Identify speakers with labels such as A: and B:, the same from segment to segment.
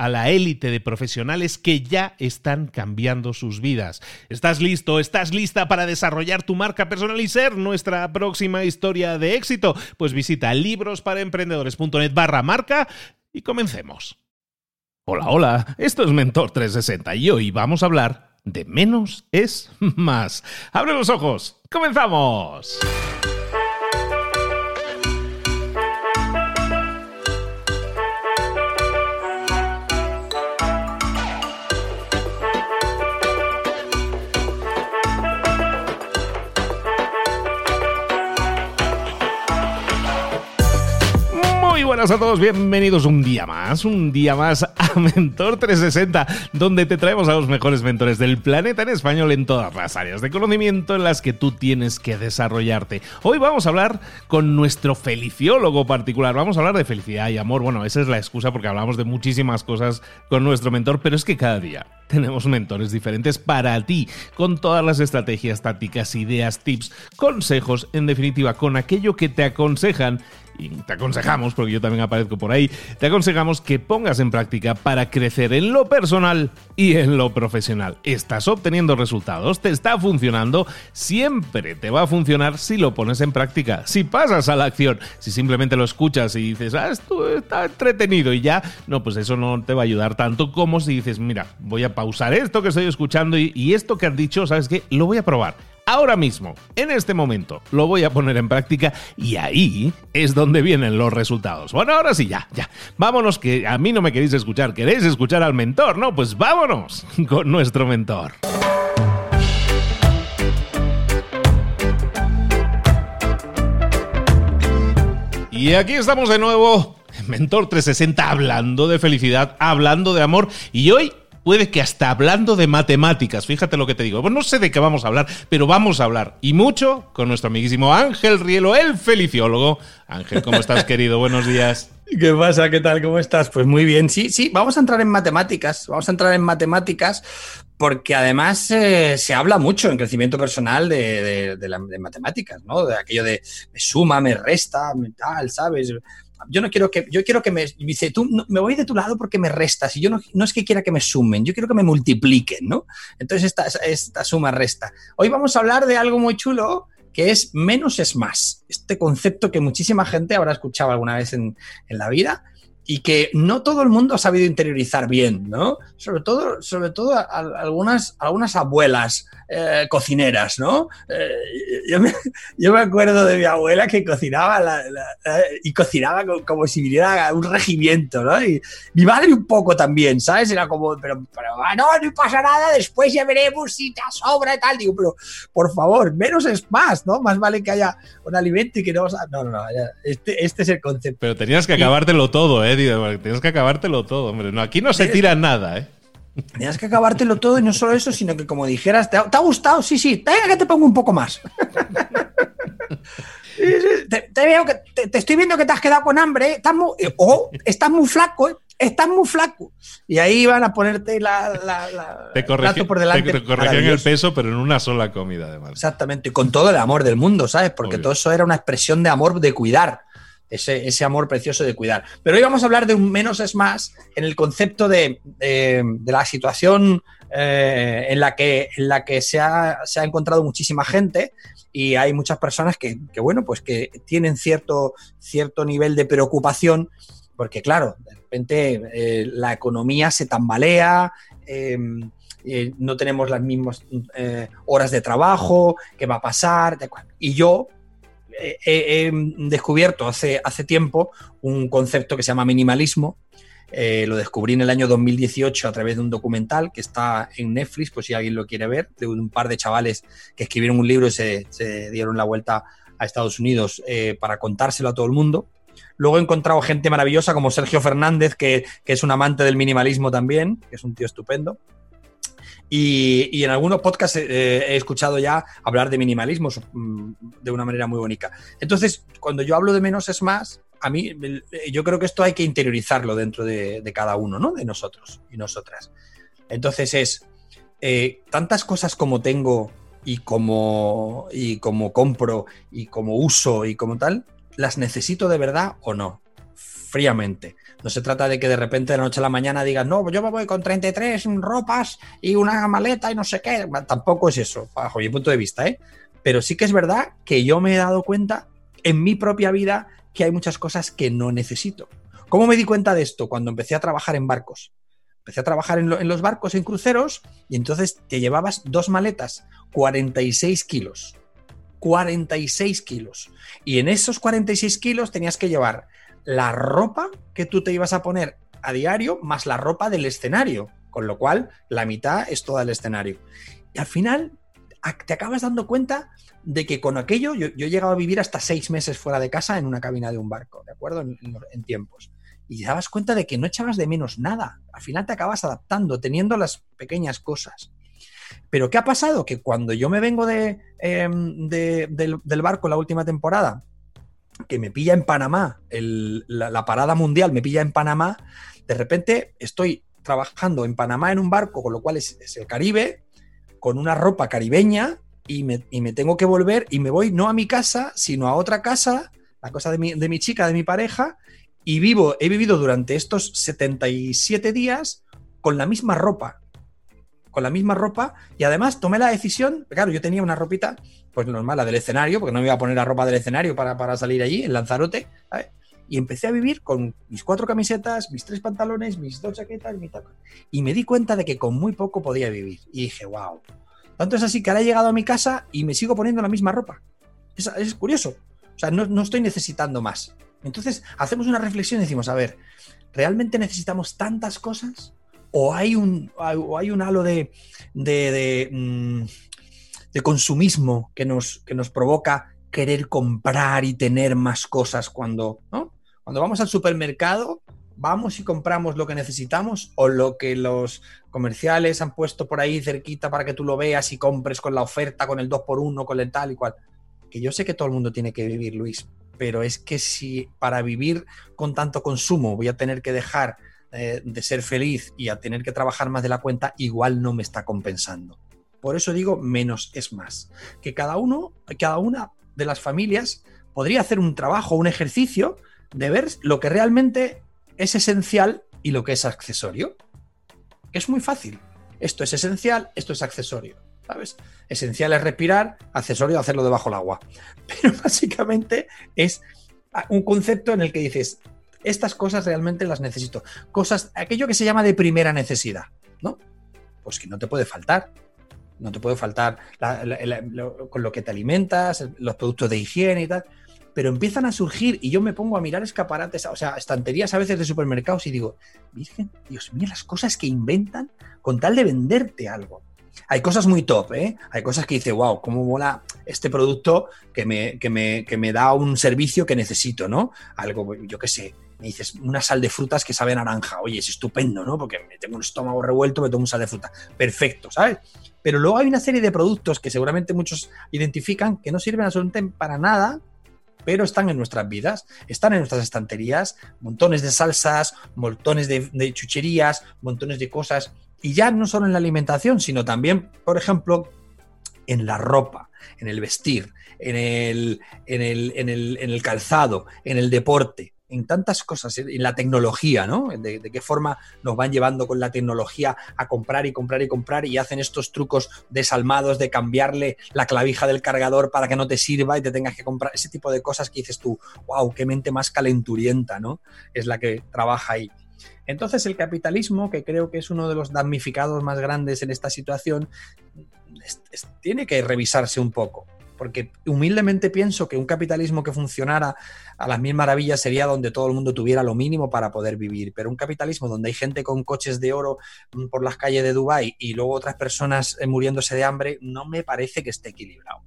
A: a la élite de profesionales que ya están cambiando sus vidas. ¿Estás listo? ¿Estás lista para desarrollar tu marca personal y ser nuestra próxima historia de éxito? Pues visita librosparaemprendedores.net barra marca y comencemos. Hola, hola, esto es Mentor 360 y hoy vamos a hablar de menos es más. ¡Abre los ojos! ¡Comenzamos! Buenas a todos, bienvenidos un día más, un día más a Mentor 360, donde te traemos a los mejores mentores del planeta en español en todas las áreas de conocimiento en las que tú tienes que desarrollarte. Hoy vamos a hablar con nuestro feliciólogo particular, vamos a hablar de felicidad y amor, bueno, esa es la excusa porque hablamos de muchísimas cosas con nuestro mentor, pero es que cada día tenemos mentores diferentes para ti, con todas las estrategias, tácticas, ideas, tips, consejos, en definitiva, con aquello que te aconsejan y te aconsejamos, porque yo también aparezco por ahí, te aconsejamos que pongas en práctica para crecer en lo personal y en lo profesional. Estás obteniendo resultados, te está funcionando, siempre te va a funcionar si lo pones en práctica, si pasas a la acción, si simplemente lo escuchas y dices, ah, esto está entretenido y ya, no, pues eso no te va a ayudar tanto como si dices, mira, voy a pausar esto que estoy escuchando y, y esto que has dicho, ¿sabes qué? Lo voy a probar ahora mismo, en este momento, lo voy a poner en práctica y ahí es donde vienen los resultados. Bueno, ahora sí, ya, ya. Vámonos, que a mí no me queréis escuchar, queréis escuchar al mentor, ¿no? Pues vámonos con nuestro mentor. Y aquí estamos de nuevo, Mentor 360, hablando de felicidad, hablando de amor. Y hoy puede que hasta hablando de matemáticas, fíjate lo que te digo. Pues no sé de qué vamos a hablar, pero vamos a hablar y mucho con nuestro amiguísimo Ángel Rielo, el feliciólogo. Ángel, ¿cómo estás, querido? Buenos días.
B: ¿Qué pasa? ¿Qué tal? ¿Cómo estás? Pues muy bien. Sí, sí, vamos a entrar en matemáticas. Vamos a entrar en matemáticas porque además eh, se habla mucho en crecimiento personal de, de, matemáticas, ¿no? De aquello de me suma, me resta, me tal, ¿sabes? Yo no quiero que, yo quiero que me, dice, tú, me voy de tu lado porque me restas, y yo no, no, es que quiera que me sumen, yo quiero que me multipliquen, ¿no? Entonces esta, esta suma resta. Hoy vamos a hablar de algo muy chulo que es menos es más. Este concepto que muchísima gente habrá escuchado alguna vez en, en la vida y que no todo el mundo ha sabido interiorizar bien, ¿no? Sobre todo, sobre todo algunas, algunas abuelas eh, cocineras, ¿no? Eh, yo, me, acuerdo de mi abuela que cocinaba y cocinaba como, si viniera un regimiento, ¿no? Y mi madre un poco también, ¿sabes? Era como, pero, pero ah, no, no pasa nada, después ya veremos si te sobra y tal. Digo, pero por favor, menos es más, ¿no? Más vale que haya un alimento y que no... No, no, no, este, este es el concepto.
A: Pero tenías que acabártelo todo, ¿eh? Tienes que acabártelo todo, hombre. No, aquí no se tira nada, ¿eh?
B: Tenías que acabártelo todo y no solo eso, sino que como dijeras, ¿te ha, gustado? Sí, sí, venga que te pongo un poco más. te, veo que te, estoy viendo que te has quedado con hambre, estás muy, o estás muy flaco, estás muy flaco. Y ahí van a ponerte la, la,
A: te plato por delante. Te, corregían el peso, pero en una sola comida, además.
B: Exactamente, y con todo el amor del mundo, ¿sabes? Porque todo eso era una expresión de amor, de cuidar. Ese, ese, amor precioso de cuidar. Pero hoy vamos a hablar de un menos es más en el concepto de, la situación eh, en la que, en la que se, ha, se, ha, encontrado muchísima gente y hay muchas personas que, que, bueno, pues que tienen cierto, cierto nivel de preocupación porque claro, de repente eh, la economía se tambalea, em, eh, no tenemos las mismas horas de trabajo, ¿qué va a pasar? Y yo he descubierto hace, hace tiempo un concepto que se llama minimalismo, lo descubrí en el año 2018 a través de un documental que está en Netflix, pues si alguien lo quiere ver, de un par de chavales que escribieron un libro y se, dieron la vuelta a Estados Unidos para contárselo a todo el mundo. Luego he encontrado gente maravillosa como Sergio Fernández, que, es un amante del minimalismo también, que es un tío estupendo. Y, en algunos podcasts eh, he escuchado ya hablar de minimalismo mm, de una manera muy bonita. Entonces, cuando yo hablo de menos es más, a mí yo creo que esto hay que interiorizarlo dentro de, cada uno, ¿no? De nosotros y nosotras. Entonces es eh, tantas cosas como tengo y como, y como compro y como uso y como tal, ¿las necesito de verdad o no? Fríamente. No se trata de que de repente de la noche a la mañana digas, no, yo me voy con 33 ropas y una maleta y no sé qué. Tampoco es eso, bajo mi punto de vista, ¿eh? Pero sí que es verdad que yo me he dado cuenta en mi propia vida que hay muchas cosas que no necesito. ¿Cómo me di cuenta de esto? Cuando empecé a trabajar en barcos. Empecé a trabajar en, en los barcos, en cruceros, y entonces te llevabas dos maletas, 46 kilos 46 kilos. Y en esos 46 kilos tenías que llevar la ropa que tú te ibas a poner a diario más la ropa del escenario, con lo cual la mitad es todo el escenario. Y al final te acabas dando cuenta de que con aquello yo, yo he llegado a vivir hasta seis meses fuera de casa en una cabina de un barco, ¿de acuerdo? En, tiempos. Y te dabas cuenta de que no echabas de menos nada. Al final te acabas adaptando, teniendo las pequeñas cosas. Pero ¿qué ha pasado? Que cuando yo me vengo em, de, del, barco la última temporada, que me pilla en Panamá, la, parada mundial me pilla en Panamá, de repente estoy trabajando en Panamá en un barco, con lo cual es, el Caribe, con una ropa caribeña, y me, tengo que volver y me voy no a mi casa, sino a otra casa, la cosa de mi, de mi chica, de mi pareja, y vivo, he vivido durante estos 77 días con la misma ropa con la misma ropa y además tomé la decisión, claro, yo tenía una ropita, pues normal, la del escenario, porque no me iba a poner la ropa del escenario para, salir allí, en Lanzarote, y empecé a vivir con mis cuatro camisetas, mis tres pantalones, mis dos chaquetas, mi taco. Y me di cuenta de que con muy poco podía vivir. Y dije, wow. Tanto es así que ahora he llegado a mi casa y me sigo poniendo la misma ropa. Es, es curioso. O sea, no, no estoy necesitando más. Entonces, hacemos una reflexión y decimos, a ver, ¿realmente necesitamos tantas cosas? O hay un, hay un halo de, mm, de, consumismo que nos, que nos provoca querer comprar y tener más cosas cuando, cuando vamos al supermercado, vamos y compramos lo que necesitamos o lo que los comerciales han puesto por ahí cerquita para que tú lo veas y compres con la oferta, con el 2x1, con el tal y cual. Que yo sé que todo el mundo tiene que vivir, Luis, pero es que si para vivir con tanto consumo voy a tener que dejar eh, de ser feliz y a tener que trabajar más de la cuenta, igual no me está compensando. Por eso digo, menos es más. Que cada uno, cada una de las familias podría hacer un trabajo, un ejercicio de ver lo que realmente es esencial y lo que es accesorio. Es muy fácil. Esto es esencial, esto es accesorio. ¿Sabes? Esencial es respirar, accesorio hacerlo debajo del agua. Pero básicamente es un concepto en el que dices, estas cosas realmente las necesito. Cosas, aquello que se llama de primera necesidad, ¿no? Pues que no te puede faltar. No te puede faltar con lo que te alimentas, los productos de higiene y tal. Pero empiezan a surgir y yo me pongo a mirar escaparates, o sea, estanterías a veces de supermercados y digo, Virgen, Dios mío, las cosas que inventan con tal de venderte algo. Hay cosas muy top, ¿eh? Hay cosas que dice, wow, cómo mola este producto que me, que me, que me da un servicio que necesito, ¿no? Algo, yo qué sé, me dices una sal de frutas que sabe naranja. Oye, es estupendo, ¿no? Porque me tengo un estómago revuelto, me tomo un sal de fruta. Perfecto, ¿sabes? Pero luego hay una serie de productos que seguramente muchos identifican que no sirven absolutamente para nada pero están en nuestras vidas, están en nuestras estanterías, montones de salsas, montones de, de chucherías, montones de cosas, y ya no solo en la alimentación, sino también, por ejemplo, en la ropa, en el vestir, en el, en el, en el, en el calzado, en el deporte en tantas cosas, en la tecnología, ¿no? De, qué forma nos van llevando con la tecnología a comprar y comprar y comprar y hacen estos trucos desalmados de cambiarle la clavija del cargador para que no te sirva y te tengas que comprar ese tipo de cosas que dices tú, wow, qué mente más calenturienta, ¿no? Es la que trabaja ahí. Entonces el capitalismo, que creo que es uno de los damnificados más grandes en esta situación, tiene que revisarse un poco porque humildemente pienso que un capitalismo que funcionara a las mil maravillas sería donde todo el mundo tuviera lo mínimo para poder vivir, pero un capitalismo donde hay gente con coches de oro mm, por las calles de Dubái y luego otras personas eh, muriéndose de hambre, no me parece que esté equilibrado.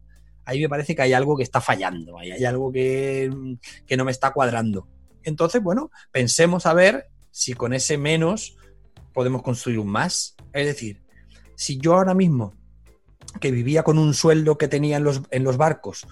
B: Ahí me parece que hay algo que está fallando, ahí hay algo que, mm, que no me está cuadrando. Entonces, bueno, pensemos a ver si con ese menos podemos construir un más. Es decir, si yo ahora mismo que vivía con un sueldo que tenía en los, en los barcos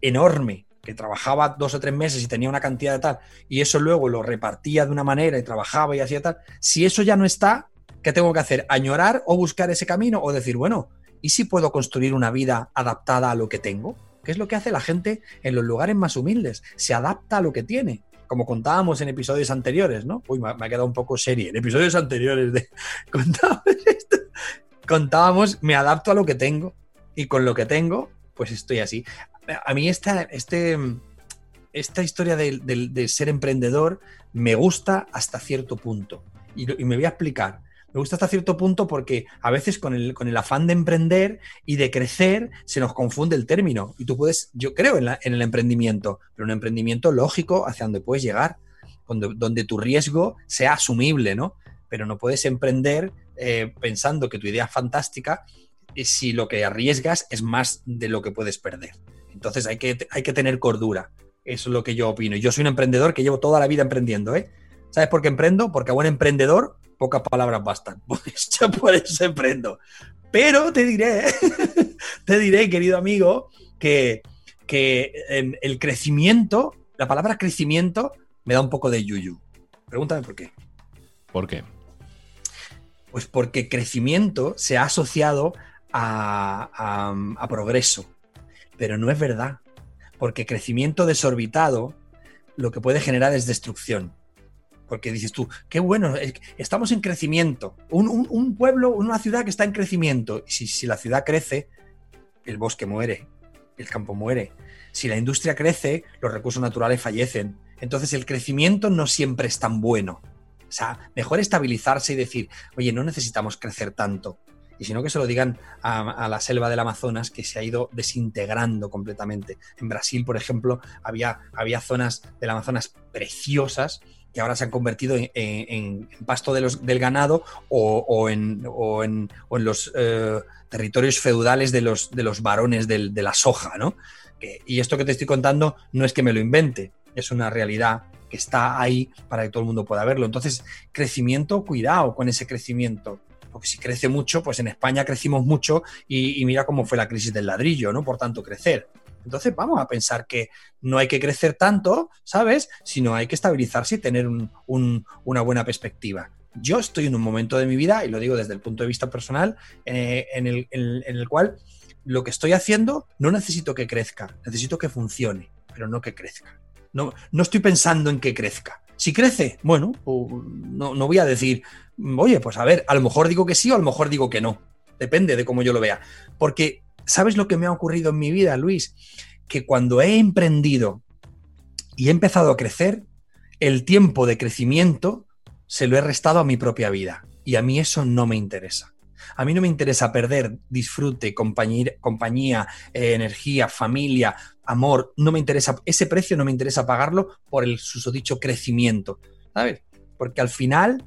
B: enorme, que trabajaba dos o tres meses y tenía una cantidad de tal, y eso luego lo repartía de una manera y trabajaba y hacía tal, si eso ya no está, ¿qué tengo que hacer? ¿Añorar o buscar ese camino? O decir, bueno, ¿y si puedo construir una vida adaptada a lo que tengo? ¿Qué es lo que hace la gente en los lugares más humildes? Se adapta a lo que tiene. Como contábamos en episodios anteriores, ¿no? Uy, me ha quedado un poco serie. En episodios anteriores de. Contábamos esto contábamos, me adapto a lo que tengo y con lo que tengo, pues estoy así. A mí esta, este, esta historia de, ser emprendedor me gusta hasta cierto punto. Y, me voy a explicar. Me gusta hasta cierto punto porque a veces con el, con el, afán de emprender y de crecer se nos confunde el término. Y tú puedes, yo creo en, en el emprendimiento, pero un emprendimiento lógico hacia donde puedes llegar, donde, donde tu riesgo sea asumible, ¿no? Pero no puedes emprender eh, pensando que tu idea es fantástica si lo que arriesgas es más de lo que puedes perder. Entonces hay que, hay que tener cordura. Eso es lo que yo opino. Yo soy un emprendedor que llevo toda la vida emprendiendo. ¿eh? ¿Sabes por qué emprendo? Porque a buen emprendedor pocas palabras bastan. Por eso, emprendo. Pero te diré, te diré, querido amigo, que, que em, el crecimiento, la palabra crecimiento me da un poco de yuyu. Pregúntame por qué.
A: ¿Por qué?
B: Pues porque crecimiento se ha asociado a, progreso, pero no es verdad, porque crecimiento desorbitado lo que puede generar es destrucción. Porque dices tú, qué bueno, estamos en crecimiento. Un, pueblo, una ciudad que está en crecimiento. Si, si la ciudad crece, el bosque muere, el campo muere. Si la industria crece, los recursos naturales fallecen. Entonces el crecimiento no siempre es tan bueno. O sea, mejor estabilizarse y decir, oye, no necesitamos crecer tanto. Y sino que se lo digan a, la selva del Amazonas que se ha ido desintegrando completamente. En Brasil, por ejemplo, había, había zonas del Amazonas preciosas que ahora se han convertido en, pasto de los, del ganado o, en, en, los eh, territorios feudales de los, de los varones de la soja, ¿no? y esto que te estoy contando no es que me lo invente, es una realidad que está ahí para que todo el mundo pueda verlo. Entonces, crecimiento, cuidado con ese crecimiento. Porque si crece mucho, pues en España crecimos mucho y, mira cómo fue la crisis del ladrillo, ¿no? Por tanto, crecer. Entonces vamos a pensar que no hay que crecer tanto, ¿sabes? Sino hay que estabilizarse y tener una buena perspectiva. Yo estoy en un momento de mi vida, y lo digo desde el punto de vista personal, eh, en, el, en el cual lo que estoy haciendo no necesito que crezca, necesito que funcione, pero no que crezca. No, no estoy pensando en que crezca. Si crece, bueno, no, no voy a decir, oye, pues a ver, a lo mejor digo que sí o a lo mejor digo que no. Depende de cómo yo lo vea. Porque, ¿sabes lo que me ha ocurrido en mi vida, Luis? Que cuando he emprendido y he empezado a crecer, el tiempo de crecimiento se lo he restado a mi propia vida. Y a mí eso no me interesa. A mí no me interesa perder disfrute, compañía, compañía eh, energía, familia, amor. No me interesa, ese precio no me interesa pagarlo por el susodicho crecimiento, ¿sabes? Porque al final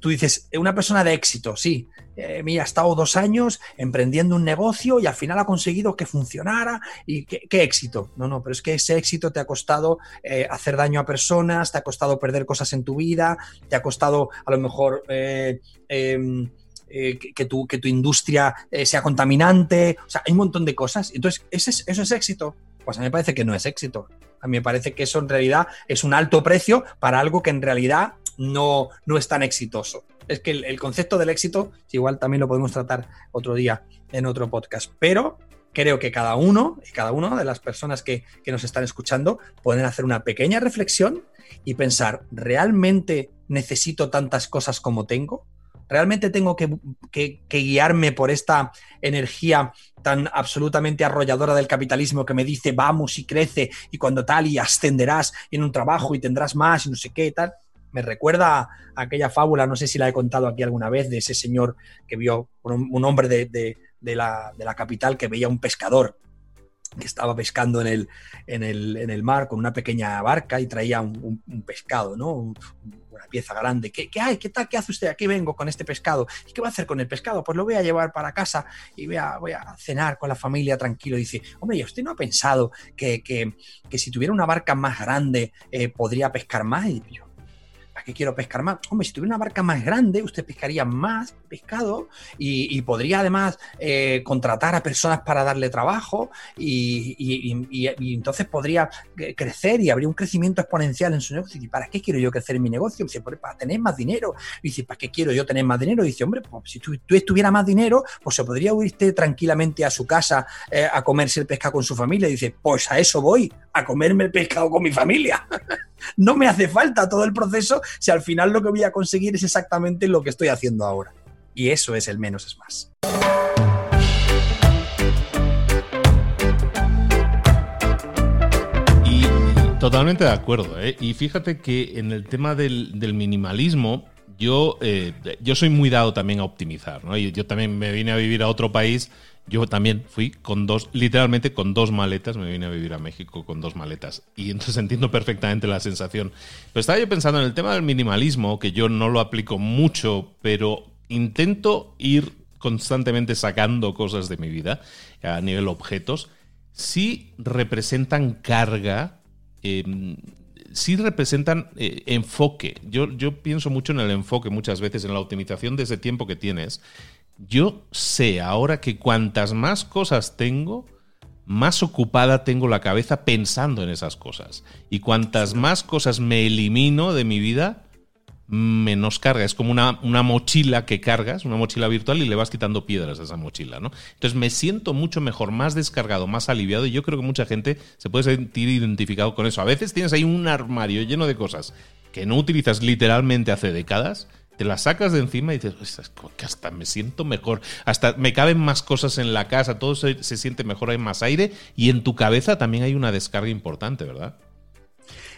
B: tú dices, una persona de éxito, sí, eh, mira, ha estado dos años emprendiendo un negocio y al final ha conseguido que funcionara y qué, éxito. No, no, pero es que ese éxito te ha costado eh, hacer daño a personas, te ha costado perder cosas en tu vida, te ha costado a lo mejor... Em, eh, que, tu, que, tu, industria eh, sea contaminante, o sea, hay un montón de cosas. Entonces, ¿eso es, ¿eso es éxito? Pues a mí me parece que no es éxito. A mí me parece que eso en realidad es un alto precio para algo que en realidad no, no es tan exitoso. Es que el, concepto del éxito, igual también lo podemos tratar otro día en otro podcast, pero creo que cada uno y cada una de las personas que, que nos están escuchando pueden hacer una pequeña reflexión y pensar, ¿realmente necesito tantas cosas como tengo? ¿Realmente tengo que, guiarme por esta energía tan absolutamente arrolladora del capitalismo que me dice vamos y crece y cuando tal y ascenderás en un trabajo y tendrás más y no sé qué y tal? Me recuerda a aquella fábula, no sé si la he contado aquí alguna vez, de ese señor que vio un, hombre de, la, capital que veía un pescador que estaba pescando en el, en el, mar con una pequeña barca y traía un, pescado, ¿no? una pieza grande. ¿Qué, hay? ¿Qué tal? ¿Qué hace usted? Aquí vengo con este pescado. ¿Y qué va a hacer con el pescado? Pues lo voy a llevar para casa y voy a, voy a cenar con la familia tranquilo. dice, hombre, ¿y usted no ha pensado que, si tuviera una barca más grande eh, podría pescar más? Y yo, quiero pescar más? Hombre, si tuviera una barca más grande, usted pescaría más pescado y, podría además eh, contratar a personas para darle trabajo y, entonces podría eh, crecer y habría un crecimiento exponencial en su negocio. ¿Y para qué quiero yo crecer en mi negocio? Dice, pues para tener más dinero. Y dice, ¿para qué quiero yo tener más dinero? Dice, hombre, pues si tú, estuvieras más dinero, pues se podría irte tranquilamente a su casa eh, a comerse el pescado con su familia. Dice, pues a eso voy, a comerme el pescado con mi familia. no me hace falta todo el proceso si al final lo que voy a conseguir es exactamente lo que estoy haciendo ahora. Y eso es el menos es más.
A: Y totalmente de acuerdo. ¿eh? Y fíjate que en el tema del, minimalismo, yo, eh, yo soy muy dado también a optimizar. ¿no? Y yo también me vine a vivir a otro país yo también fui con dos, literalmente con dos maletas, me vine a vivir a México con dos maletas. Y entonces entiendo perfectamente la sensación. Pero estaba yo pensando en el tema del minimalismo, que yo no lo aplico mucho, pero intento ir constantemente sacando cosas de mi vida a nivel objetos. Sí representan carga, eh, sí representan eh, enfoque. Yo, yo pienso mucho en el enfoque muchas veces, en la optimización de ese tiempo que tienes yo sé ahora que cuantas más cosas tengo, más ocupada tengo la cabeza pensando en esas cosas. Y cuantas más cosas me elimino de mi vida, menos carga. Es como una, una, mochila que cargas, una mochila virtual, y le vas quitando piedras a esa mochila, ¿no? Entonces me siento mucho mejor, más descargado, más aliviado, y yo creo que mucha gente se puede sentir identificado con eso. A veces tienes ahí un armario lleno de cosas que no utilizas literalmente hace décadas te la sacas de encima y dices, que hasta me siento mejor, hasta me caben más cosas en la casa, todo se, siente mejor, hay más aire y en tu cabeza también hay una descarga importante, ¿verdad?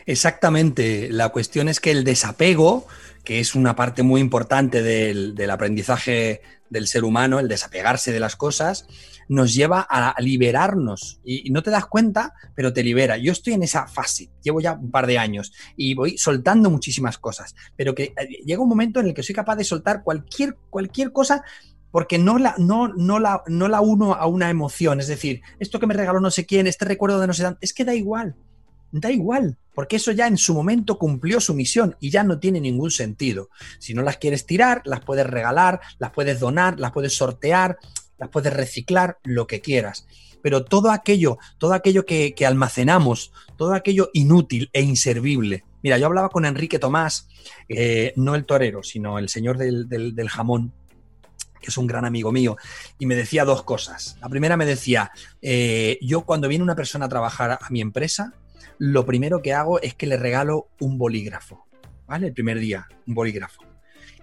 B: Exactamente, la cuestión es que el desapego, que es una parte muy importante del, del aprendizaje del ser humano, el desapegarse de las cosas, nos lleva a liberarnos y, no te das cuenta, pero te libera. Yo estoy en esa fase, llevo ya un par de años y voy soltando muchísimas cosas, pero que eh, llega un momento en el que soy capaz de soltar cualquier, cualquier cosa porque no la, no, no, la, no la uno a una emoción. Es decir, esto que me regaló no sé quién, este recuerdo de no sé dónde, es que da igual. Da igual, porque eso ya en su momento cumplió su misión y ya no tiene ningún sentido. Si no las quieres tirar, las puedes regalar, las puedes donar, las puedes sortear, las puedes reciclar, lo que quieras. Pero todo aquello, todo aquello que, almacenamos, todo aquello inútil e inservible. Mira, yo hablaba con Enrique Tomás, eh, no el torero, sino el señor del, jamón, que es un gran amigo mío, y me decía dos cosas. La primera me decía, eh, yo cuando viene una persona a trabajar a mi empresa, lo primero que hago es que le regalo un bolígrafo, ¿vale? El primer día, un bolígrafo.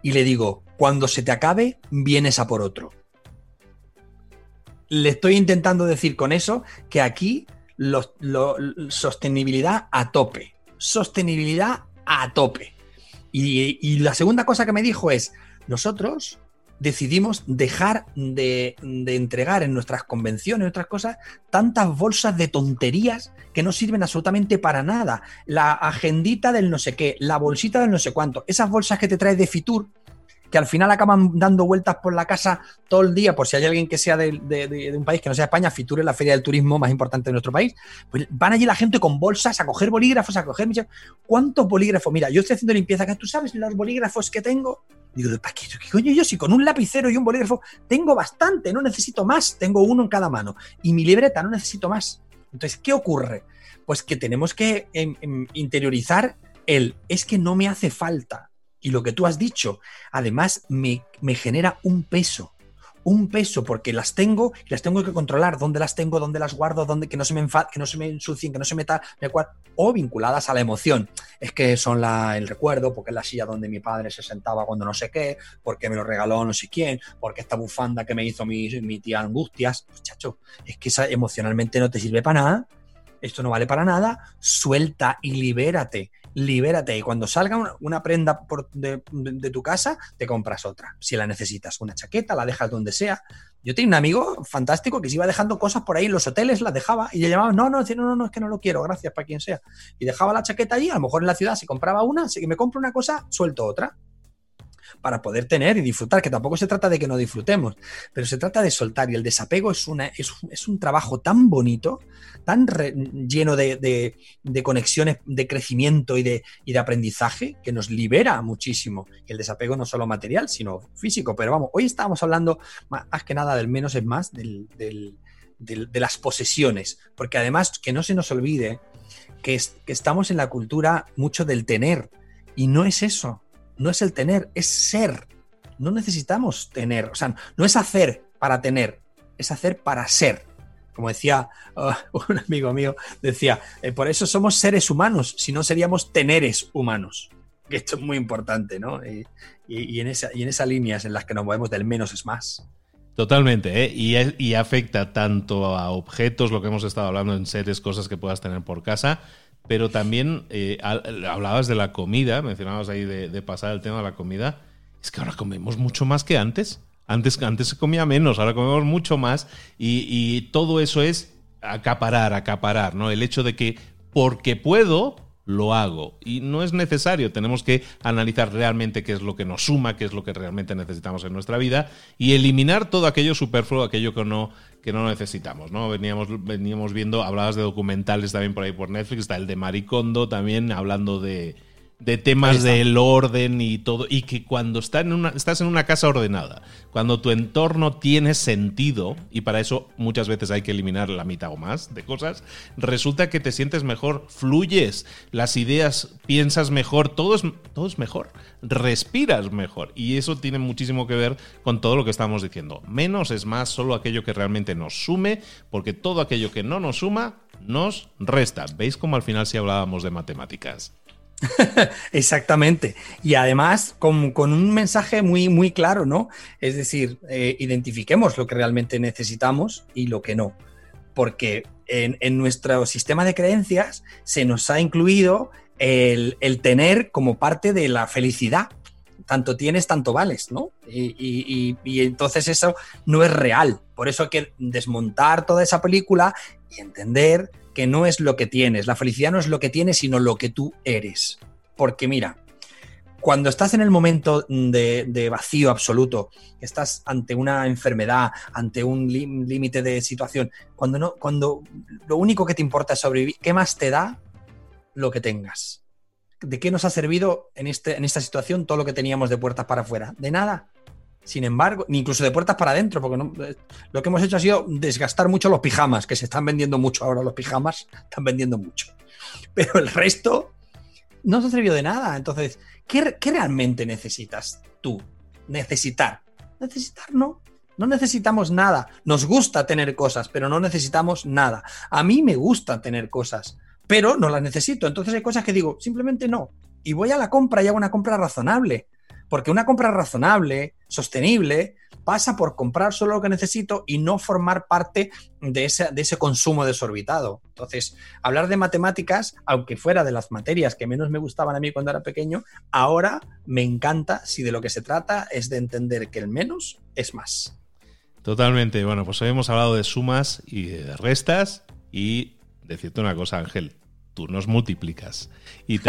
B: Y le digo, cuando se te acabe, vienes a por otro le estoy intentando decir con eso que aquí lo, sostenibilidad a tope. Sostenibilidad a tope. Y, la segunda cosa que me dijo es, nosotros decidimos dejar de, de, entregar en nuestras convenciones, en otras cosas, tantas bolsas de tonterías que no sirven absolutamente para nada. La agendita del no sé qué, la bolsita del no sé cuánto, esas bolsas que te traes de Fitur, que al final acaban dando vueltas por la casa todo el día, por si hay alguien que sea de, un país que no sea España, Fitur es la feria del turismo más importante de nuestro país, pues van allí la gente con bolsas a coger bolígrafos, a coger... ¿Cuántos bolígrafos? Mira, yo estoy haciendo limpieza acá, ¿tú sabes los bolígrafos que tengo? Digo, ¿para qué, qué coño yo? Si con un lapicero y un bolígrafo tengo bastante, no necesito más, tengo uno en cada mano. Y mi libreta, no necesito más. Entonces, ¿qué ocurre? Pues que tenemos que em, em, interiorizar el es que no me hace falta. Y lo que tú has dicho, además me, me genera un peso un peso porque las tengo y las tengo que controlar, dónde las tengo, dónde las guardo, dónde que no se me que no se me ensucien, que no se me tal, o vinculadas a la emoción. Es que son la, el recuerdo, porque es la silla donde mi padre se sentaba cuando no sé qué, porque me lo regaló no sé quién, porque esta bufanda que me hizo mi, mi tía Angustias, muchacho, es que esa emocionalmente no te sirve para nada, esto no vale para nada, suelta y libérate libérate y cuando salga una, prenda de, tu casa, te compras otra, si la necesitas. Una chaqueta, la dejas donde sea. Yo tenía un amigo fantástico que se iba dejando cosas por ahí en los hoteles, las dejaba y le llamaba, no, no, no, no, es que no lo quiero, gracias para quien sea. Y dejaba la chaqueta allí, a lo mejor en la ciudad se compraba una, así que me compro una cosa, suelto otra para poder tener y disfrutar, que tampoco se trata de que no disfrutemos, pero se trata de soltar y el desapego es, una, es, un trabajo tan bonito, tan lleno de, conexiones de crecimiento y de, de aprendizaje que nos libera muchísimo. Y el desapego no solo material, sino físico. Pero vamos, hoy estábamos hablando más, que nada del menos es más, de las posesiones, porque además que no se nos olvide que, que estamos en la cultura mucho del tener. Y no es eso no es el tener, es ser. No necesitamos tener, o sea, no es hacer para tener, es hacer para ser. Como decía uh, un amigo mío, decía, eh, por eso somos seres humanos, si no seríamos teneres humanos. Que esto es muy importante, ¿no? Y, en esa, y en esas líneas en las que nos movemos del menos es más.
A: Totalmente, ¿eh? y, y, afecta tanto a objetos, lo que hemos estado hablando en seres, cosas que puedas tener por casa, pero también eh, hablabas de la comida, mencionabas ahí de, pasar el tema de la comida. Es que ahora comemos mucho más que antes. Antes, antes se comía menos, ahora comemos mucho más. Y, todo eso es acaparar, acaparar, ¿no? El hecho de que porque puedo, lo hago. Y no es necesario, tenemos que analizar realmente qué es lo que nos suma, qué es lo que realmente necesitamos en nuestra vida y eliminar todo aquello superfluo, aquello que no, que no necesitamos, ¿no? Veníamos, veníamos viendo, hablabas de documentales también por ahí por Netflix, está el de Maricondo también hablando de, de temas del orden y todo, y que cuando en una, estás en una casa ordenada, cuando tu entorno tiene sentido, y para eso muchas veces hay que eliminar la mitad o más de cosas, resulta que te sientes mejor, fluyes, las ideas, piensas mejor, todo es, todo es mejor, respiras mejor, y eso tiene muchísimo que ver con todo lo que estamos diciendo. Menos es más, solo aquello que realmente nos sume, porque todo aquello que no nos suma, nos resta. ¿Veis cómo al final sí hablábamos de matemáticas?
B: Exactamente. Y además con, un mensaje muy, muy claro, ¿no? Es decir, eh, identifiquemos lo que realmente necesitamos y lo que no. Porque en, nuestro sistema de creencias se nos ha incluido el, tener como parte de la felicidad. Tanto tienes, tanto vales, ¿no? Y, y entonces eso no es real. Por eso hay que desmontar toda esa película y entender que no es lo que tienes. La felicidad no es lo que tienes, sino lo que tú eres. Porque mira, cuando estás en el momento de, vacío absoluto, estás ante una enfermedad, ante un límite de situación, cuando, no, cuando lo único que te importa es sobrevivir, ¿qué más te da lo que tengas? ¿De qué nos ha servido en, este, en esta situación todo lo que teníamos de puertas para afuera? De nada. Sin embargo, ni incluso de puertas para adentro, porque eh, lo que hemos hecho ha sido desgastar mucho los pijamas, que se están vendiendo mucho ahora los pijamas, están vendiendo mucho. Pero el resto no se ha servido de nada. Entonces, ¿qué, realmente necesitas tú? Necesitar. Necesitar no. No necesitamos nada. Nos gusta tener cosas, pero no necesitamos nada. A mí me gusta tener cosas, pero no las necesito. Entonces hay cosas que digo, simplemente no. Y voy a la compra y hago una compra razonable. Porque una compra razonable, sostenible, pasa por comprar solo lo que necesito y no formar parte de ese, de ese consumo desorbitado. Entonces, hablar de matemáticas, aunque fuera de las materias que menos me gustaban a mí cuando era pequeño, ahora me encanta si de lo que se trata es de entender que el menos es más.
A: Totalmente. Bueno, pues hoy hemos hablado de sumas y de restas y decirte una cosa, Ángel, tú nos multiplicas. Y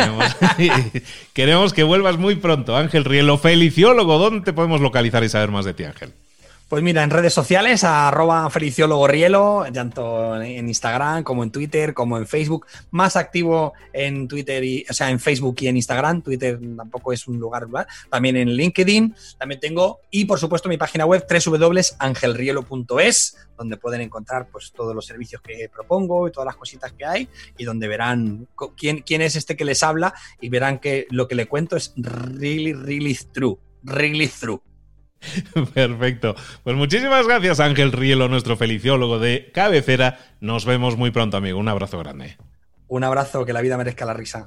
A: queremos que vuelvas muy pronto, Ángel Rielo, feliciólogo. ¿Dónde te podemos localizar y saber más de ti, Ángel?
B: Pues mira, en redes sociales, arroba feliciólogo rielo, tanto en Instagram como en Twitter, como en Facebook. Más activo en Twitter, y, o sea, en Facebook y en Instagram. Twitter tampoco es un lugar. También en LinkedIn, también tengo. Y por supuesto mi página web www.angelrielo.es, donde pueden encontrar pues todos los servicios que propongo y todas las cositas que hay y donde verán quién, quién es este que les habla y verán que lo que le cuento es really, really true. Really true.
A: Perfecto. Pues muchísimas gracias, Ángel Rielo, nuestro feliciólogo de cabecera. Nos vemos muy pronto, amigo. Un abrazo grande.
B: Un abrazo, que la vida merezca la risa.